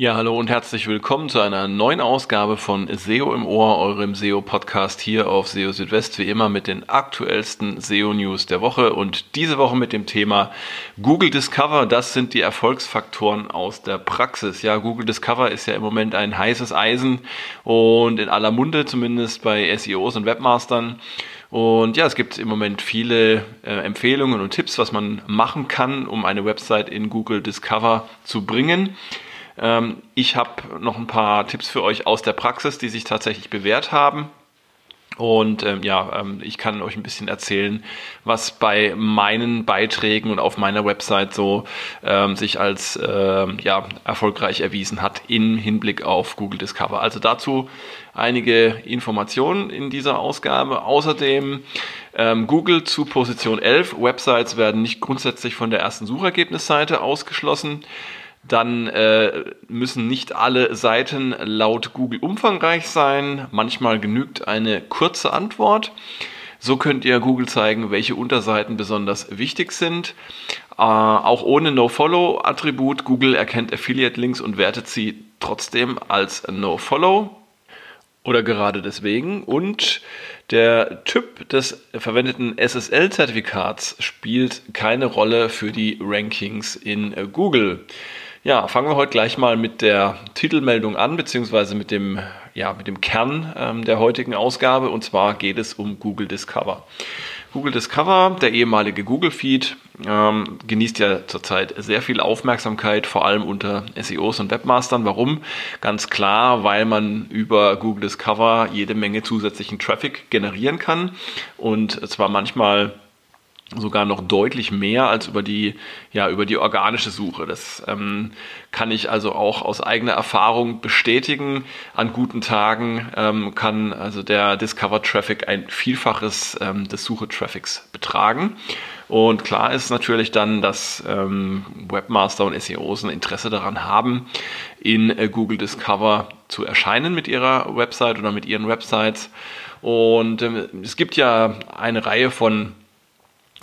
Ja, hallo und herzlich willkommen zu einer neuen Ausgabe von SEO im Ohr, eurem SEO-Podcast hier auf SEO Südwest, wie immer mit den aktuellsten SEO-News der Woche und diese Woche mit dem Thema Google Discover. Das sind die Erfolgsfaktoren aus der Praxis. Ja, Google Discover ist ja im Moment ein heißes Eisen und in aller Munde, zumindest bei SEOs und Webmastern. Und ja, es gibt im Moment viele äh, Empfehlungen und Tipps, was man machen kann, um eine Website in Google Discover zu bringen. Ähm, ich habe noch ein paar Tipps für euch aus der Praxis, die sich tatsächlich bewährt haben. Und ähm, ja, ähm, ich kann euch ein bisschen erzählen, was bei meinen Beiträgen und auf meiner Website so ähm, sich als ähm, ja, erfolgreich erwiesen hat im Hinblick auf Google Discover. Also dazu einige Informationen in dieser Ausgabe. Außerdem ähm, Google zu Position 11. Websites werden nicht grundsätzlich von der ersten Suchergebnisseite ausgeschlossen dann äh, müssen nicht alle Seiten laut Google umfangreich sein. Manchmal genügt eine kurze Antwort. So könnt ihr Google zeigen, welche Unterseiten besonders wichtig sind. Äh, auch ohne No-Follow-Attribut. Google erkennt Affiliate-Links und wertet sie trotzdem als No-Follow oder gerade deswegen. Und der Typ des verwendeten SSL-Zertifikats spielt keine Rolle für die Rankings in Google. Ja, fangen wir heute gleich mal mit der Titelmeldung an, beziehungsweise mit dem, ja, mit dem Kern ähm, der heutigen Ausgabe. Und zwar geht es um Google Discover. Google Discover, der ehemalige Google Feed, ähm, genießt ja zurzeit sehr viel Aufmerksamkeit, vor allem unter SEOs und Webmastern. Warum? Ganz klar, weil man über Google Discover jede Menge zusätzlichen Traffic generieren kann und zwar manchmal sogar noch deutlich mehr als über die, ja, über die organische Suche. Das ähm, kann ich also auch aus eigener Erfahrung bestätigen. An guten Tagen ähm, kann also der Discover Traffic ein Vielfaches ähm, des Suche-Traffics betragen. Und klar ist natürlich dann, dass ähm, Webmaster und SEOs ein Interesse daran haben, in äh, Google Discover zu erscheinen mit ihrer Website oder mit ihren Websites. Und ähm, es gibt ja eine Reihe von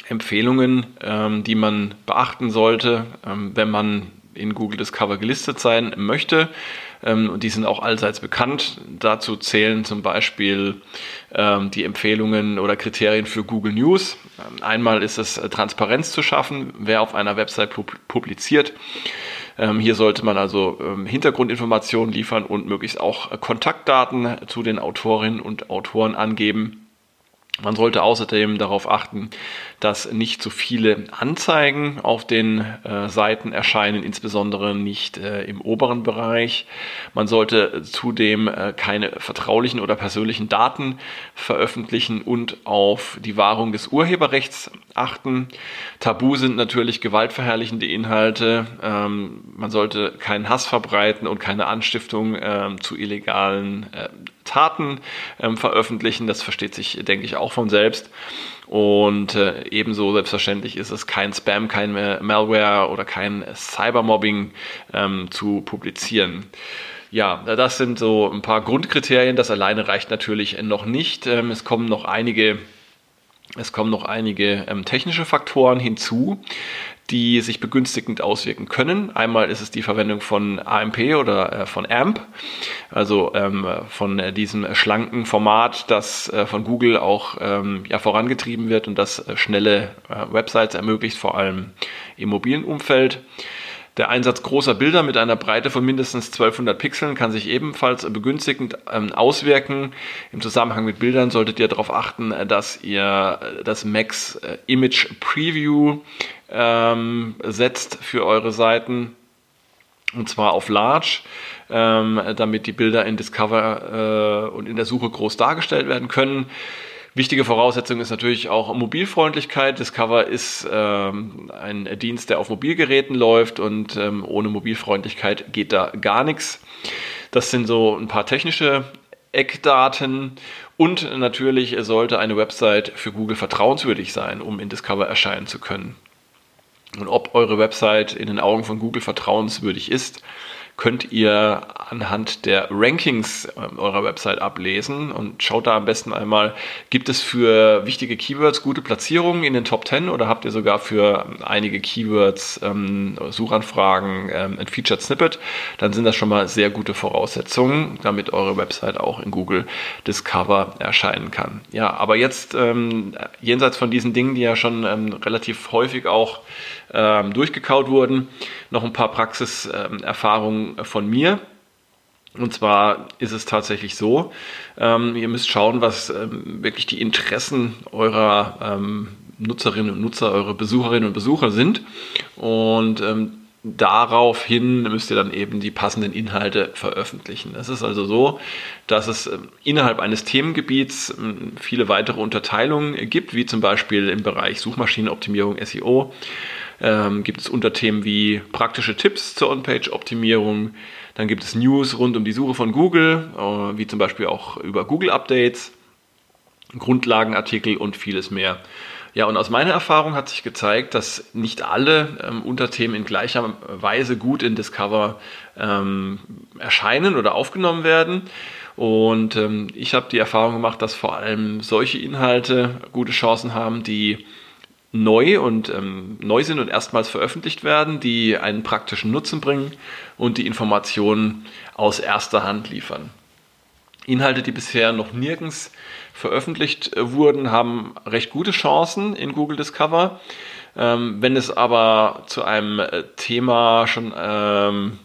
Empfehlungen, ähm, die man beachten sollte, ähm, wenn man in Google Discover gelistet sein möchte. Ähm, und die sind auch allseits bekannt. Dazu zählen zum Beispiel ähm, die Empfehlungen oder Kriterien für Google News. Ähm, einmal ist es äh, Transparenz zu schaffen, wer auf einer Website publiziert. Hier sollte man also Hintergrundinformationen liefern und möglichst auch äh, Kontaktdaten zu den Autorinnen und Autoren angeben. Man sollte außerdem darauf achten, dass nicht zu viele Anzeigen auf den äh, Seiten erscheinen, insbesondere nicht äh, im oberen Bereich. Man sollte zudem äh, keine vertraulichen oder persönlichen Daten veröffentlichen und auf die Wahrung des Urheberrechts achten. Tabu sind natürlich gewaltverherrlichende Inhalte. Ähm, man sollte keinen Hass verbreiten und keine Anstiftung ähm, zu illegalen äh, Taten ähm, veröffentlichen. Das versteht sich, denke ich, auch von selbst. Und äh, ebenso selbstverständlich ist es kein Spam, kein Malware oder kein Cybermobbing ähm, zu publizieren. Ja, das sind so ein paar Grundkriterien. Das alleine reicht natürlich noch nicht. Ähm, es kommen noch einige es kommen noch einige ähm, technische Faktoren hinzu, die sich begünstigend auswirken können. Einmal ist es die Verwendung von AMP oder äh, von AMP, also ähm, von äh, diesem schlanken Format, das äh, von Google auch ähm, ja, vorangetrieben wird und das äh, schnelle äh, Websites ermöglicht, vor allem im mobilen Umfeld. Der Einsatz großer Bilder mit einer Breite von mindestens 1200 Pixeln kann sich ebenfalls begünstigend ähm, auswirken. Im Zusammenhang mit Bildern solltet ihr darauf achten, dass ihr das Max äh, Image Preview ähm, setzt für eure Seiten und zwar auf Large, ähm, damit die Bilder in Discover äh, und in der Suche groß dargestellt werden können. Wichtige Voraussetzung ist natürlich auch Mobilfreundlichkeit. Discover ist ähm, ein Dienst, der auf Mobilgeräten läuft und ähm, ohne Mobilfreundlichkeit geht da gar nichts. Das sind so ein paar technische Eckdaten und natürlich sollte eine Website für Google vertrauenswürdig sein, um in Discover erscheinen zu können. Und ob eure Website in den Augen von Google vertrauenswürdig ist, könnt ihr anhand der Rankings äh, eurer Website ablesen und schaut da am besten einmal, gibt es für wichtige Keywords gute Platzierungen in den Top 10 oder habt ihr sogar für einige Keywords ähm, Suchanfragen ähm, ein Featured Snippet, dann sind das schon mal sehr gute Voraussetzungen, damit eure Website auch in Google Discover erscheinen kann. Ja, aber jetzt ähm, jenseits von diesen Dingen, die ja schon ähm, relativ häufig auch ähm, durchgekaut wurden, noch ein paar Praxiserfahrungen ähm, von mir. Und zwar ist es tatsächlich so, ähm, ihr müsst schauen, was ähm, wirklich die Interessen eurer ähm, Nutzerinnen und Nutzer, eure Besucherinnen und Besucher sind. Und ähm, daraufhin müsst ihr dann eben die passenden Inhalte veröffentlichen. Es ist also so, dass es ähm, innerhalb eines Themengebiets ähm, viele weitere Unterteilungen gibt, wie zum Beispiel im Bereich Suchmaschinenoptimierung, SEO. Ähm, gibt es Unterthemen wie praktische Tipps zur On-Page-Optimierung. Dann gibt es News rund um die Suche von Google, äh, wie zum Beispiel auch über Google-Updates, Grundlagenartikel und vieles mehr. Ja, und aus meiner Erfahrung hat sich gezeigt, dass nicht alle ähm, Unterthemen in gleicher Weise gut in Discover ähm, erscheinen oder aufgenommen werden. Und ähm, ich habe die Erfahrung gemacht, dass vor allem solche Inhalte gute Chancen haben, die neu und ähm, neu sind und erstmals veröffentlicht werden, die einen praktischen Nutzen bringen und die Informationen aus erster Hand liefern. Inhalte, die bisher noch nirgends veröffentlicht äh, wurden, haben recht gute Chancen in Google Discover. Ähm, wenn es aber zu einem äh, Thema schon ähm,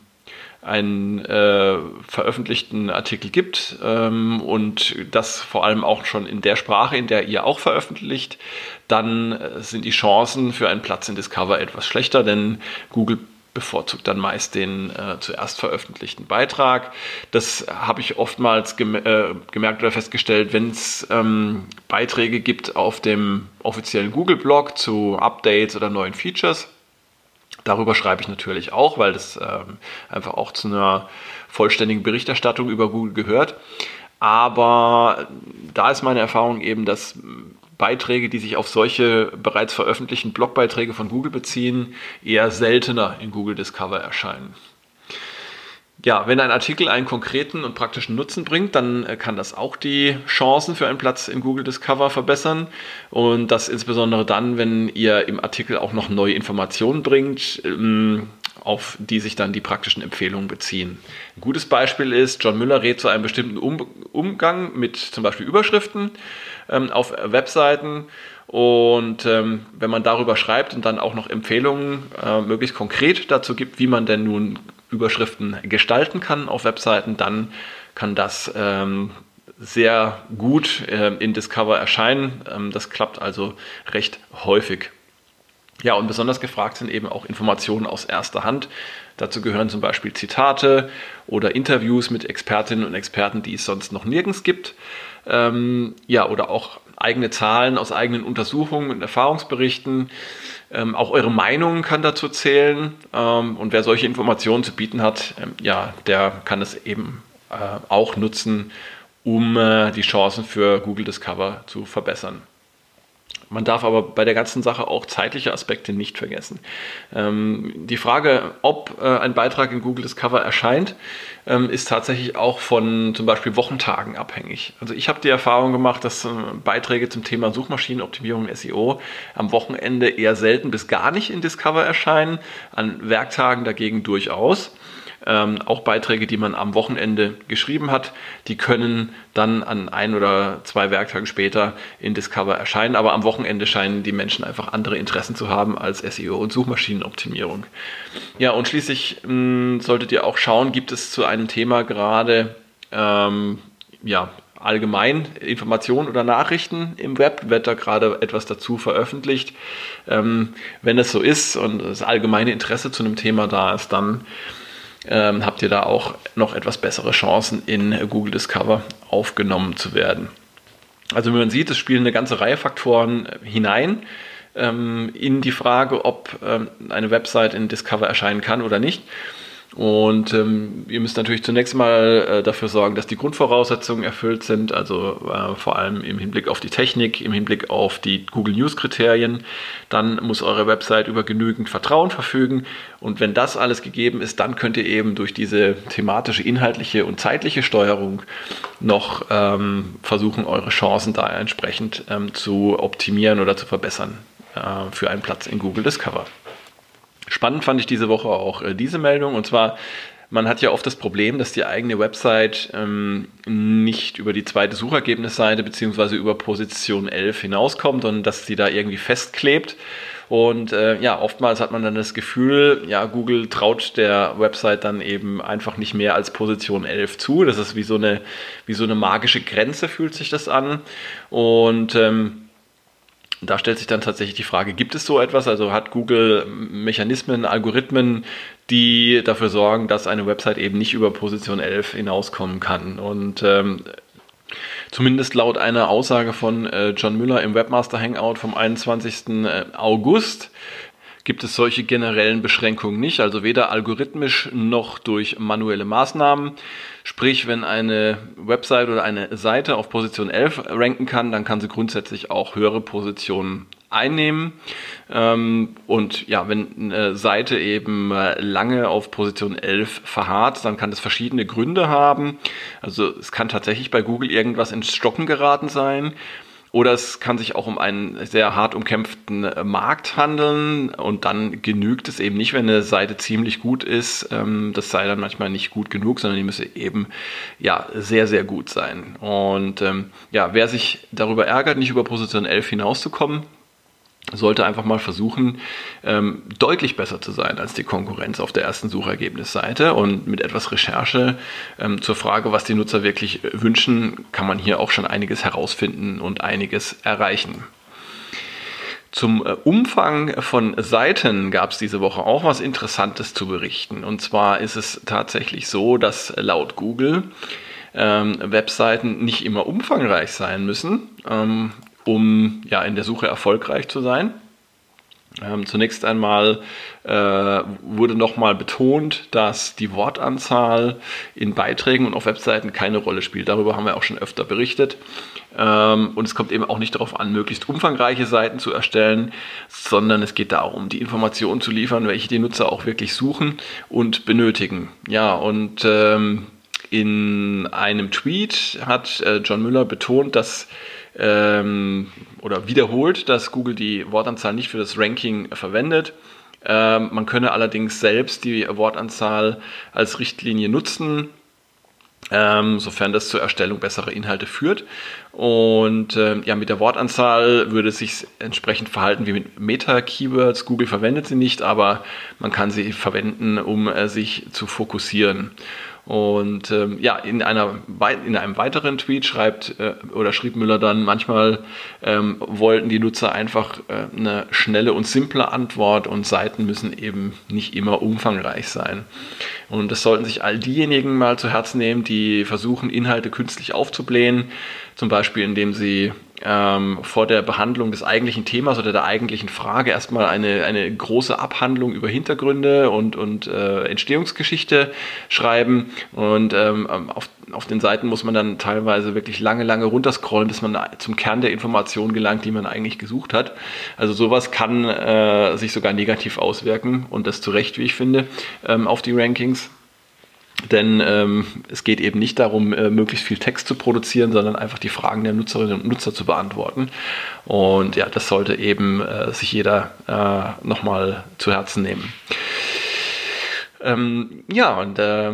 einen äh, veröffentlichten Artikel gibt ähm, und das vor allem auch schon in der Sprache, in der ihr auch veröffentlicht, dann äh, sind die Chancen für einen Platz in Discover etwas schlechter, denn Google bevorzugt dann meist den äh, zuerst veröffentlichten Beitrag. Das habe ich oftmals gem äh, gemerkt oder festgestellt, wenn es ähm, Beiträge gibt auf dem offiziellen Google-Blog zu Updates oder neuen Features Darüber schreibe ich natürlich auch, weil das ähm, einfach auch zu einer vollständigen Berichterstattung über Google gehört. Aber da ist meine Erfahrung eben, dass Beiträge, die sich auf solche bereits veröffentlichten Blogbeiträge von Google beziehen, eher seltener in Google Discover erscheinen ja, wenn ein Artikel einen konkreten und praktischen Nutzen bringt, dann äh, kann das auch die Chancen für einen Platz in Google Discover verbessern. Und das insbesondere dann, wenn ihr im Artikel auch noch neue Informationen bringt, ähm, auf die sich dann die praktischen Empfehlungen beziehen. Ein gutes Beispiel ist, John Müller rät zu einem bestimmten Umgang mit zum Beispiel Überschriften ähm, auf Webseiten. Und ähm, wenn man darüber schreibt und dann auch noch Empfehlungen äh, möglichst konkret dazu gibt, wie man denn nun Überschriften gestalten kann auf Webseiten, dann kann das ähm, sehr gut äh, in Discover erscheinen. Ähm, das klappt also recht häufig. Ja, und besonders gefragt sind eben auch Informationen aus erster Hand. Dazu gehören zum Beispiel Zitate oder Interviews mit Expertinnen und Experten, die es sonst noch nirgends gibt. Ähm, ja, oder auch eigene Zahlen aus eigenen Untersuchungen und Erfahrungsberichten. Ähm, auch eure Meinung kann dazu zählen. Ähm, und wer solche Informationen zu bieten hat, ähm, ja, der kann es eben äh, auch nutzen, um äh, die Chancen für Google Discover zu verbessern. Man darf aber bei der ganzen Sache auch zeitliche Aspekte nicht vergessen. Ähm, die Frage, ob äh, ein Beitrag in Google Discover erscheint, ähm, ist tatsächlich auch von zum Beispiel Wochentagen abhängig. Also ich habe die Erfahrung gemacht, dass äh, Beiträge zum Thema Suchmaschinenoptimierung SEO am Wochenende eher selten bis gar nicht in Discover erscheinen, an Werktagen dagegen durchaus. Ähm, auch Beiträge, die man am Wochenende geschrieben hat, die können dann an ein oder zwei Werktagen später in Discover erscheinen. Aber am Wochenende scheinen die Menschen einfach andere Interessen zu haben als SEO und Suchmaschinenoptimierung. Ja, und schließlich mh, hm, solltet ihr auch schauen, gibt es zu einem Thema gerade ähm, ja, allgemein Informationen oder Nachrichten im Web, wird da gerade etwas dazu veröffentlicht. Ähm, wenn es so ist und das allgemeine Interesse zu einem Thema da ist, dann ähm, habt ihr da auch noch etwas bessere Chancen in Google Discover aufgenommen zu werden. Also wie man sieht, es spielen eine ganze Reihe Faktoren hinein ähm, in die Frage, ob ähm, eine Website in Discover erscheinen kann oder nicht. Und ähm, ihr müsst natürlich zunächst mal äh, dafür sorgen, dass die Grundvoraussetzungen erfüllt sind, also äh, vor allem im Hinblick auf die Technik, im Hinblick auf die Google News Kriterien. Dann muss eure Website über genügend Vertrauen verfügen. Und wenn das alles gegeben ist, dann könnt ihr eben durch diese thematische, inhaltliche und zeitliche Steuerung noch ähm, versuchen, eure Chancen da entsprechend ähm, zu optimieren oder zu verbessern äh, für einen Platz in Google Discover. Spannend fand ich diese Woche auch äh, diese Meldung und zwar man hat ja oft das Problem, dass die eigene Website ähm, nicht über die zweite Suchergebnisseite bzw. über Position 11 hinauskommt und dass sie da irgendwie festklebt. Und äh, ja, oftmals hat man dann das Gefühl, ja, Google traut der Website dann eben einfach nicht mehr als Position 11 zu. Das ist wie so eine, wie so eine magische Grenze, fühlt sich das an. Und ähm, da stellt sich dann tatsächlich die Frage, gibt es so etwas? Also hat Google Mechanismen, Algorithmen, die dafür sorgen, dass eine Website eben nicht über Position 11 hinauskommen kann? Und ähm, zumindest laut einer Aussage von äh, John Müller im Webmaster Hangout vom 21. Äh, August gibt es solche generellen Beschränkungen nicht, also weder algorithmisch noch durch manuelle Maßnahmen. Sprich, wenn eine Website oder eine Seite auf Position 11 ranken kann, dann kann sie grundsätzlich auch höhere Positionen einnehmen. Ähm, und ja, wenn eine Seite eben äh, lange auf Position 11 verharrt, dann kann das verschiedene Gründe haben. Also es kann tatsächlich bei Google irgendwas ins Stocken geraten sein. Oder es kann sich auch um einen sehr hart umkämpften äh, Markt handeln und dann genügt es eben nicht, wenn eine Seite ziemlich gut ist. Ähm, das sei dann manchmal nicht gut genug, sondern die müsse eben ja sehr, sehr gut sein. Und ähm, ja, wer sich darüber ärgert, nicht über Position 11 hinauszukommen, sollte einfach mal versuchen, ähm, deutlich besser zu sein als die Konkurrenz auf der ersten Suchergebnisseite. Und mit etwas Recherche ähm, zur Frage, was die Nutzer wirklich wünschen, kann man hier auch schon einiges herausfinden und einiges erreichen. Zum äh, Umfang von Seiten gab es diese Woche auch was Interessantes zu berichten. Und zwar ist es tatsächlich so, dass laut Google ähm, Webseiten nicht immer umfangreich sein müssen. Ähm, um ja in der Suche erfolgreich zu sein. Ähm, zunächst einmal äh, wurde nochmal betont, dass die Wortanzahl in Beiträgen und auf Webseiten keine Rolle spielt. Darüber haben wir auch schon öfter berichtet. Ähm, und es kommt eben auch nicht darauf an, möglichst umfangreiche Seiten zu erstellen, sondern es geht darum, die Informationen zu liefern, welche die Nutzer auch wirklich suchen und benötigen. Ja, und ähm, in einem Tweet hat äh, John Müller betont, dass ähm, oder wiederholt, dass Google die Wortanzahl nicht für das Ranking verwendet. Ähm, man könne allerdings selbst die Wortanzahl als Richtlinie nutzen, ähm, sofern das zur Erstellung besserer Inhalte führt. Und äh, ja, mit der Wortanzahl würde es sich entsprechend verhalten wie mit Meta-Keywords. Google verwendet sie nicht, aber man kann sie verwenden, um äh, sich zu fokussieren. Und ähm, ja, in, einer, in einem weiteren Tweet schreibt äh, oder schrieb Müller dann, manchmal ähm, wollten die Nutzer einfach äh, eine schnelle und simple Antwort und Seiten müssen eben nicht immer umfangreich sein. Und das sollten sich all diejenigen mal zu Herzen nehmen, die versuchen, Inhalte künstlich aufzublähen, zum Beispiel indem sie ähm, vor der Behandlung des eigentlichen Themas oder der eigentlichen Frage erstmal eine, eine große Abhandlung über Hintergründe und, und äh, Entstehungsgeschichte schreiben. Und ähm, auf, auf den Seiten muss man dann teilweise wirklich lange, lange runterscrollen, bis man zum Kern der Information gelangt, die man eigentlich gesucht hat. Also sowas kann äh, sich sogar negativ auswirken und das zu Recht, wie ich finde, ähm, auf die Rankings. Denn ähm, es geht eben nicht darum, äh, möglichst viel Text zu produzieren, sondern einfach die Fragen der Nutzerinnen und Nutzer zu beantworten. Und ja, das sollte eben äh, sich jeder äh, nochmal zu Herzen nehmen. Ähm, ja, und äh,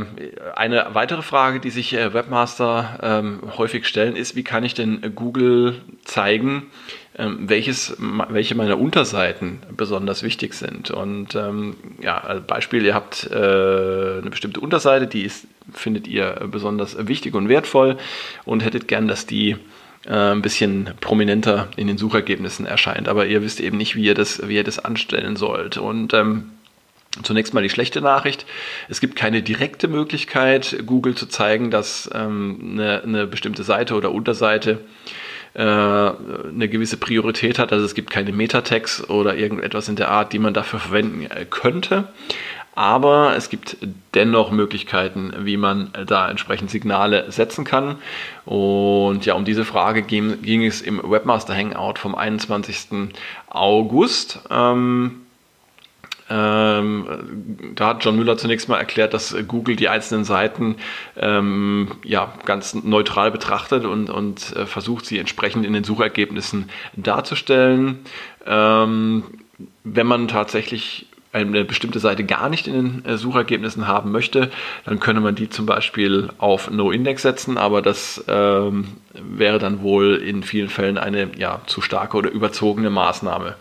eine weitere Frage, die sich äh, Webmaster ähm, häufig stellen, ist, wie kann ich denn Google zeigen, welches, welche meiner Unterseiten besonders wichtig sind. Und ähm, ja, als Beispiel, ihr habt äh, eine bestimmte Unterseite, die ist, findet ihr besonders wichtig und wertvoll und hättet gern, dass die äh, ein bisschen prominenter in den Suchergebnissen erscheint. Aber ihr wisst eben nicht, wie ihr das, wie ihr das anstellen sollt. Und ähm, Zunächst mal die schlechte Nachricht. Es gibt keine direkte Möglichkeit, Google zu zeigen, dass ähm, eine, eine, bestimmte Seite oder Unterseite äh, eine gewisse Priorität hat. Also es gibt keine Metatext oder irgendetwas in der Art, die man dafür verwenden äh, könnte. aber es gibt dennoch Möglichkeiten, wie man da entsprechend Signale setzen kann. Und ja, um diese Frage ging, ging es im Webmaster Hangout vom 21. August. Ähm, ähm, da hat John Müller zunächst mal erklärt, dass Google die einzelnen Seiten ähm, ja, ganz neutral betrachtet und, und äh, versucht, sie entsprechend in den Suchergebnissen darzustellen. Ähm, wenn man tatsächlich eine bestimmte Seite gar nicht in den äh, Suchergebnissen haben möchte, dann könnte man die zum Beispiel auf No-Index setzen, aber das ähm, wäre dann wohl in vielen Fällen eine ja, zu starke oder überzogene Maßnahme.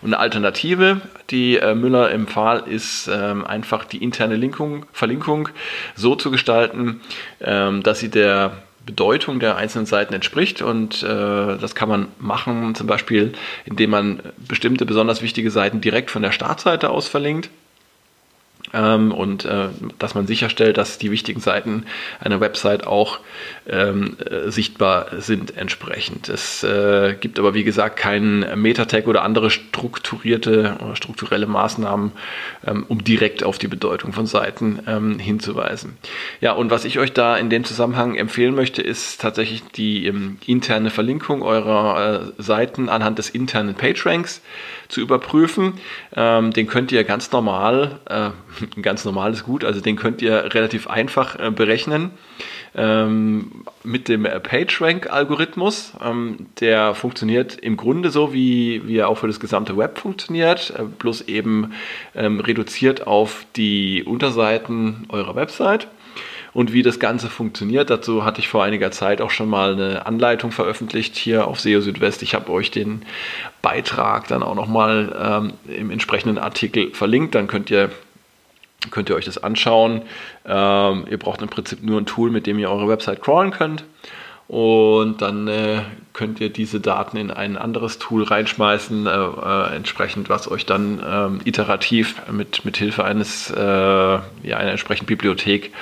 Und eine Alternative, die äh, Müller empfahl, ist ähm, einfach die interne Linkung, Verlinkung so zu gestalten, ähm, dass sie der Bedeutung der einzelnen Seiten entspricht. Und äh, das kann man machen, zum Beispiel, indem man bestimmte besonders wichtige Seiten direkt von der Startseite aus verlinkt ähm, und äh, dass man sicherstellt, dass die wichtigen Seiten einer Website auch ähm, äh, sichtbar sind entsprechend. Es äh, gibt aber wie gesagt keinen Meta-Tag oder andere strukturierte oder strukturelle Maßnahmen, ähm, um direkt auf die Bedeutung von Seiten ähm, hinzuweisen. Ja, und was ich euch da in dem Zusammenhang empfehlen möchte, ist tatsächlich die ähm, interne Verlinkung eurer äh, Seiten anhand des internen PageRanks zu überprüfen. Ähm, den könnt ihr ganz normal, äh, ganz normal ist gut, also den könnt ihr relativ einfach äh, berechnen ähm, mit dem PageRank-Algorithmus. Ähm, der funktioniert im Grunde so, wie, wie er auch für das gesamte Web funktioniert, äh, bloß eben ähm, reduziert auf die Unterseiten eurer Website und wie das Ganze funktioniert. Dazu hatte ich vor einiger Zeit auch schon mal eine Anleitung veröffentlicht hier auf SEO Südwest. Ich habe euch den Beitrag dann auch nochmal ähm, im entsprechenden Artikel verlinkt. Dann könnt ihr könnt ihr euch das anschauen. Ähm, ihr braucht im Prinzip nur ein Tool, mit dem ihr eure Website crawlen könnt. Und dann äh, könnt ihr diese Daten in ein anderes Tool reinschmeißen, äh, äh, entsprechend, was euch dann ähm, iterativ mit, mit Hilfe eines, äh, ja, einer entsprechenden Bibliothek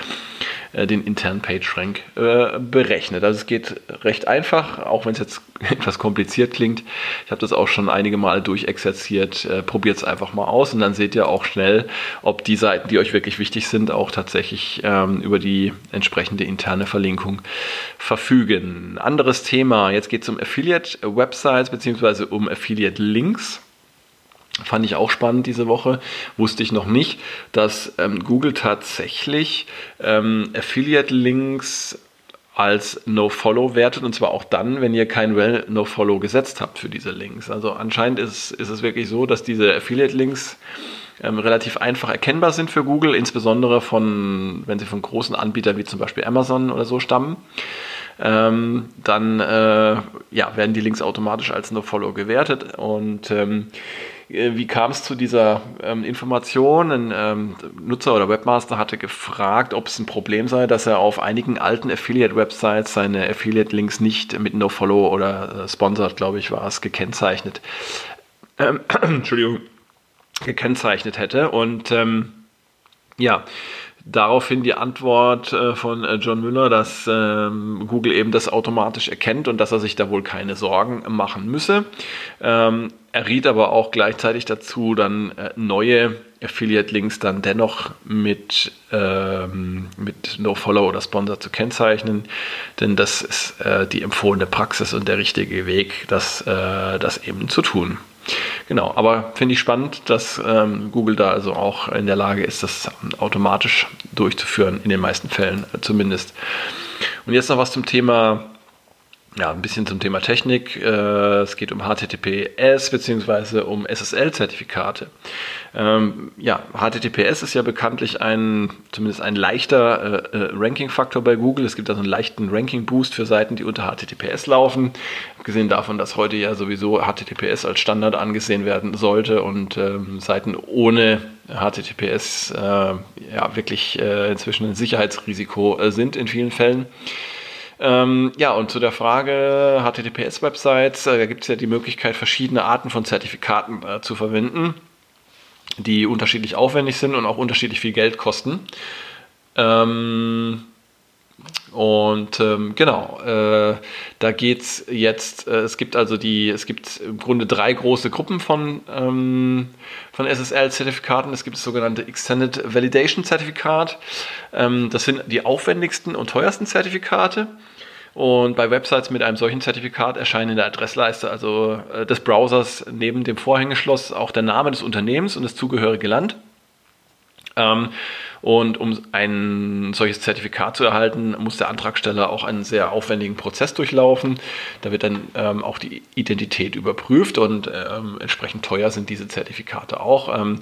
äh, den internen PageRank äh, berechnet. Also es geht recht einfach, auch wenn es jetzt etwas kompliziert klingt. Ich habe das auch schon einige Male durchexerziert. Äh, Probiert es einfach mal aus und dann seht ihr auch schnell, ob die Seiten, die euch wirklich wichtig sind, auch tatsächlich ähm, über die entsprechende interne Verlinkung verfügen. Anderes Thema, jetzt geht es um Affiliate-Websites bzw. um Affiliate-Links. Fand ich auch spannend diese Woche. Wusste ich noch nicht, dass ähm, Google tatsächlich ähm, Affiliate-Links als No-Follow wertet und zwar auch dann, wenn ihr kein Well No-Follow gesetzt habt für diese Links. Also anscheinend ist, ist es wirklich so, dass diese Affiliate-Links ähm, relativ einfach erkennbar sind für Google, insbesondere von, wenn sie von großen Anbietern wie zum Beispiel Amazon oder so stammen. Ähm, dann äh, ja, werden die Links automatisch als No-Follow gewertet und ähm, äh, wie kam es zu dieser ähm, Information? Ein ähm, Nutzer oder Webmaster hatte gefragt, ob es ein Problem sei, dass er auf einigen alten Affiliate-Websites seine Affiliate-Links nicht mit NoFollow oder äh, Sponsored, glaube ich, war es, gekennzeichnet. Ähm, Entschuldigung, gekennzeichnet hätte. Und ähm, ja, Daraufhin die Antwort äh, von äh, John Müller, dass ähm, Google eben das automatisch erkennt und dass er sich da wohl keine Sorgen machen müsse. Ähm, er riet aber auch gleichzeitig dazu, dann äh, neue Affiliate-Links dann dennoch mit, ähm, mit No-Follow oder Sponsor zu kennzeichnen, denn das ist die empfohlene Praxis und der richtige Weg, das, das eben zu tun. Genau, aber finde ich spannend, dass ähm, Google da also auch in der Lage ist, das automatisch durchzuführen, in den meisten Fällen zumindest. Und jetzt noch was zum Thema ja, ein bisschen zum Thema Technik. Äh, es geht um HTTPS bzw. um SSL-Zertifikate. Ähm, ja, HTTPS ist ja bekanntlich ein, zumindest ein leichter äh, äh, Ranking-Faktor bei Google. Es gibt also einen leichten Ranking-Boost für Seiten, die unter HTTPS laufen. Abgesehen davon, dass heute ja sowieso HTTPS als Standard angesehen werden sollte und ähm, Seiten ohne HTTPS ja wirklich inzwischen ein Sicherheitsrisiko sind in vielen Fällen. Ähm, ja, und zu der Frage HTTPS-Websites, äh, da gibt es ja die Möglichkeit, verschiedene Arten von Zertifikaten äh, zu verwenden, die unterschiedlich aufwendig sind und auch unterschiedlich viel Geld kosten. Ähm, Und ähm, genau, äh, da geht es jetzt, äh, es gibt also die, es gibt im Grunde drei große Gruppen von, ähm, von SSL-Zertifikaten. Es gibt das sogenannte Extended Validation Zertifikat. Ähm, das sind die aufwendigsten und teuersten Zertifikate. Und bei Websites mit einem solchen Zertifikat erscheinen in der Adressleiste also äh, des Browsers neben dem Vorhängeschloss auch der Name des Unternehmens und das zugehörige Land. Ähm, und um ein solches Zertifikat zu erhalten, muss der Antragsteller auch einen sehr aufwendigen Prozess durchlaufen. Da wird dann ähm, auch die Identität überprüft und ähm, entsprechend teuer sind diese Zertifikate auch. Ähm,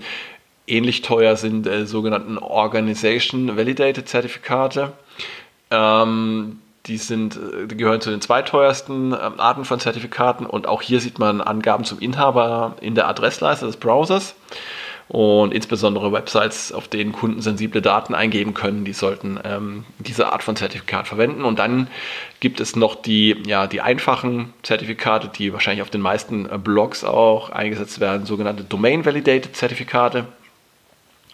ähnlich teuer sind äh, sogenannten Organization Validated Zertifikate. Ähm, die, sind, äh, die gehören zu den zweiteuersten ähm, Arten von Zertifikaten und auch hier sieht man Angaben zum Inhaber in der Adressleiste des Browsers und insbesondere Websites, auf denen Kunden sensible Daten eingeben können, die sollten ähm, diese Art von Zertifikat verwenden. Und dann gibt es noch die, ja, die einfachen Zertifikate, die wahrscheinlich auf den meisten äh, Blogs auch eingesetzt werden, sogenannte Domain Validated Zertifikate.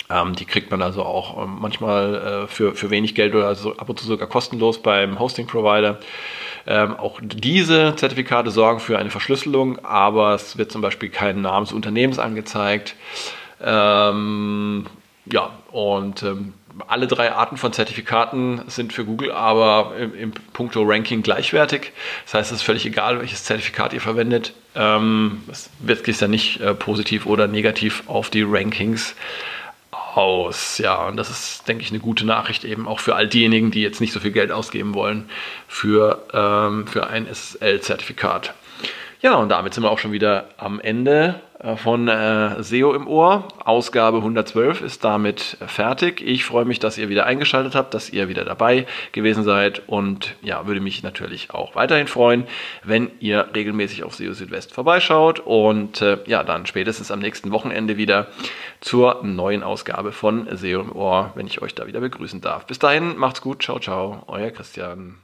Ähm, die kriegt man also auch ähm, manchmal äh, für, für wenig Geld oder also ab und zu sogar kostenlos beim Hosting-Provider. Ähm, auch diese Zertifikate sorgen für eine Verschlüsselung, aber es wird zum Beispiel kein Name des Unternehmens angezeigt. Ähm, ja, und ähm, alle drei Arten von Zertifikaten sind für Google aber im, im puncto Ranking gleichwertig. Das heißt, es ist völlig egal, welches Zertifikat ihr verwendet. Ähm, es wirkt sich dann nicht äh, positiv oder negativ auf die Rankings aus. Ja, und das ist, denke ich, eine gute Nachricht eben auch für all diejenigen, die jetzt nicht so viel Geld ausgeben wollen für, ähm, für ein SSL-Zertifikat. Ja, und damit sind wir auch schon wieder am Ende äh, von äh, SEO im Ohr. Ausgabe 112 ist damit fertig. Ich freue mich, dass ihr wieder eingeschaltet habt, dass ihr wieder dabei gewesen seid und ja, würde mich natürlich auch weiterhin freuen, wenn ihr regelmäßig auf SEO Südwest vorbeischaut und äh, ja, dann spätestens am nächsten Wochenende wieder zur neuen Ausgabe von SEO im Ohr, wenn ich euch da wieder begrüßen darf. Bis dahin, macht's gut, ciao, ciao, euer Christian.